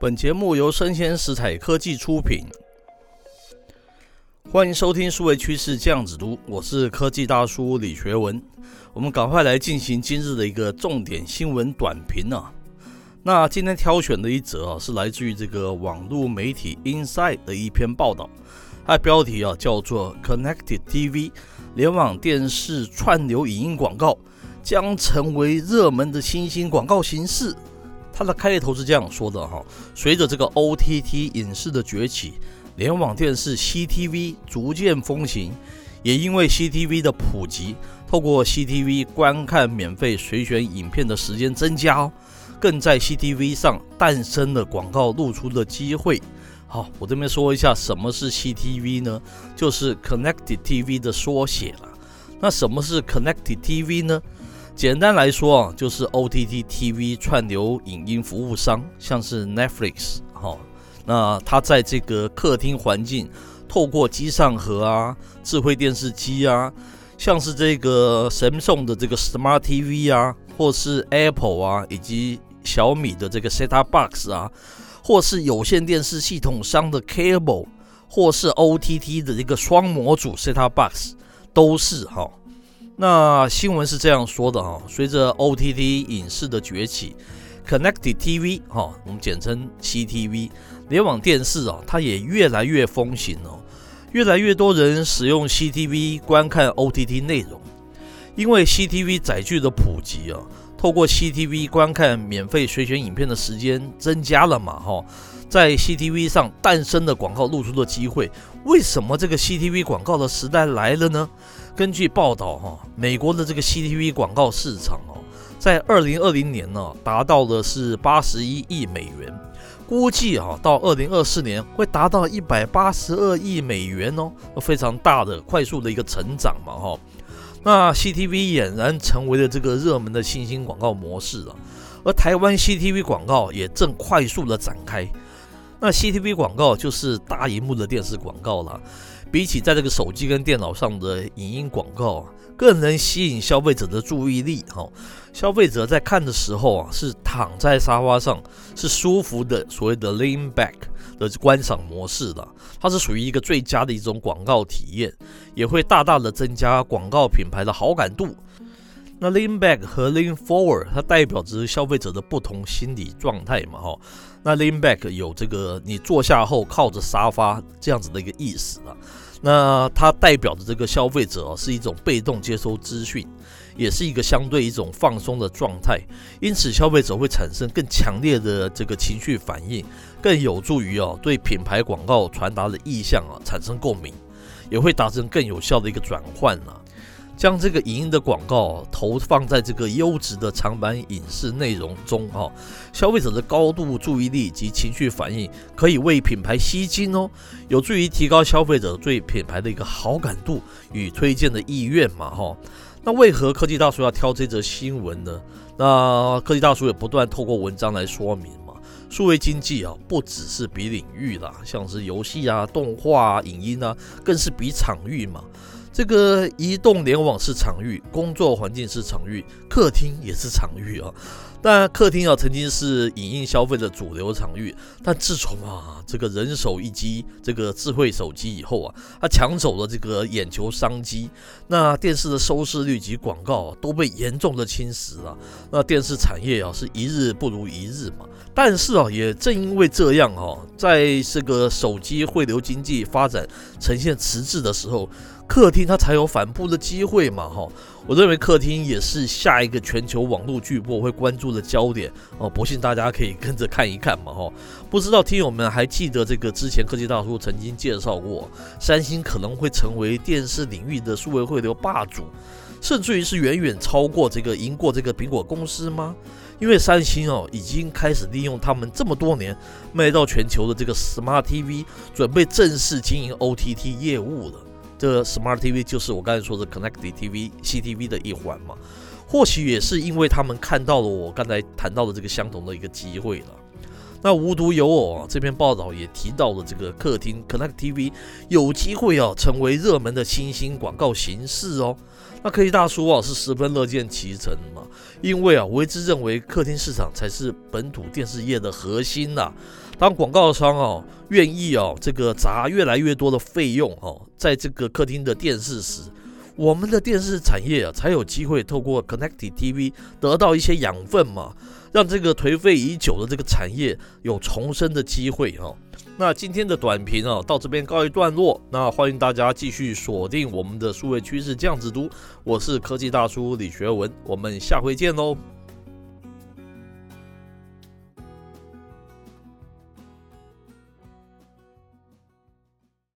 本节目由生鲜食材科技出品，欢迎收听数位趋势酱子读，我是科技大叔李学文。我们赶快来进行今日的一个重点新闻短评啊。那今天挑选的一则啊，是来自于这个网络媒体 Inside 的一篇报道，它的标题啊叫做 “Connected TV 联网电视串流影音广告将成为热门的新兴广告形式”。它的开头是这样说的哈：随着这个 OTT 影视的崛起，联网电视 CTV 逐渐风行，也因为 CTV 的普及，透过 CTV 观看免费随选影片的时间增加哦，更在 CTV 上诞生了广告露出的机会。好，我这边说一下什么是 CTV 呢？就是 Connected TV 的缩写了。那什么是 Connected TV 呢？简单来说啊，就是 OTT TV 串流影音服务商，像是 Netflix，好，那它在这个客厅环境，透过机上盒啊、智慧电视机啊，像是这个 Samsung 的这个 Smart TV 啊，或是 Apple 啊，以及小米的这个 Set-top Box 啊，或是有线电视系统商的 Cable，或是 OTT 的这个双模组 Set-top Box，都是哈。那新闻是这样说的啊，随着 OTT 影视的崛起，Connected TV 哈，我们简称 CTV 联网电视啊，它也越来越风行哦，越来越多人使用 CTV 观看 OTT 内容，因为 CTV 载具的普及啊，透过 CTV 观看免费随选影片的时间增加了嘛哈，在 CTV 上诞生的广告露出的机会，为什么这个 CTV 广告的时代来了呢？根据报道，哈，美国的这个 CTV 广告市场哦，在二零二零年呢，达到的是八十一亿美元，估计啊，到二零二四年会达到一百八十二亿美元哦，非常大的、快速的一个成长嘛，哈。那 CTV 俨然成为了这个热门的新兴广告模式了，而台湾 CTV 广告也正快速的展开。那 CTV 广告就是大荧幕的电视广告了。比起在这个手机跟电脑上的影音广告啊，更能吸引消费者的注意力。哈，消费者在看的时候啊，是躺在沙发上，是舒服的，所谓的 lean back 的观赏模式的，它是属于一个最佳的一种广告体验，也会大大的增加广告品牌的好感度。那 lean back 和 lean forward，它代表着消费者的不同心理状态嘛，哈。那 lean back 有这个你坐下后靠着沙发这样子的一个意思啊。那它代表的这个消费者是一种被动接收资讯，也是一个相对一种放松的状态，因此消费者会产生更强烈的这个情绪反应，更有助于哦对品牌广告传达的意向啊产生共鸣，也会达成更有效的一个转换啊。将这个影音的广告投放在这个优质的长版影视内容中，哈，消费者的高度注意力及情绪反应可以为品牌吸睛哦，有助于提高消费者对品牌的一个好感度与推荐的意愿嘛，哈。那为何科技大叔要挑这则新闻呢？那科技大叔也不断透过文章来说明嘛，数位经济啊，不只是比领域啦，像是游戏啊、动画啊、影音啊，更是比场域嘛。这个移动联网是场域，工作环境是场域，客厅也是场域啊。但客厅啊，曾经是影音消费的主流场域，但自从啊这个人手一机，这个智慧手机以后啊，它抢走了这个眼球商机，那电视的收视率及广告，都被严重的侵蚀了。那电视产业啊，是一日不如一日嘛。但是啊，也正因为这样啊，在这个手机汇流经济发展呈现迟滞的时候，客厅它才有反扑的机会嘛哈。我认为客厅也是下一个全球网络巨擘会关注的焦点哦，不信大家可以跟着看一看嘛哈。不知道听友们还记得这个之前科技大叔曾经介绍过，三星可能会成为电视领域的数位汇流霸主，甚至于是远远超过这个赢过这个苹果公司吗？因为三星哦，已经开始利用他们这么多年卖到全球的这个 Smart TV，准备正式经营 OTT 业务了。这 Smart TV 就是我刚才说的 Connected TV CTV 的一环嘛。或许也是因为他们看到了我刚才谈到的这个相同的一个机会了。那无独有偶啊，这篇报道也提到了这个客厅 Connected TV 有机会啊成为热门的新兴广告形式哦。那科技大叔啊是十分乐见其成嘛，因为啊我一直认为客厅市场才是本土电视业的核心呐、啊。当广告商哦愿意哦这个砸越来越多的费用哦，在这个客厅的电视时，我们的电视产业啊才有机会透过 Connected TV 得到一些养分嘛，让这个颓废已久的这个产业有重生的机会哈。那今天的短评啊到这边告一段落，那欢迎大家继续锁定我们的数位趋势酱子都，我是科技大叔李学文，我们下回见喽。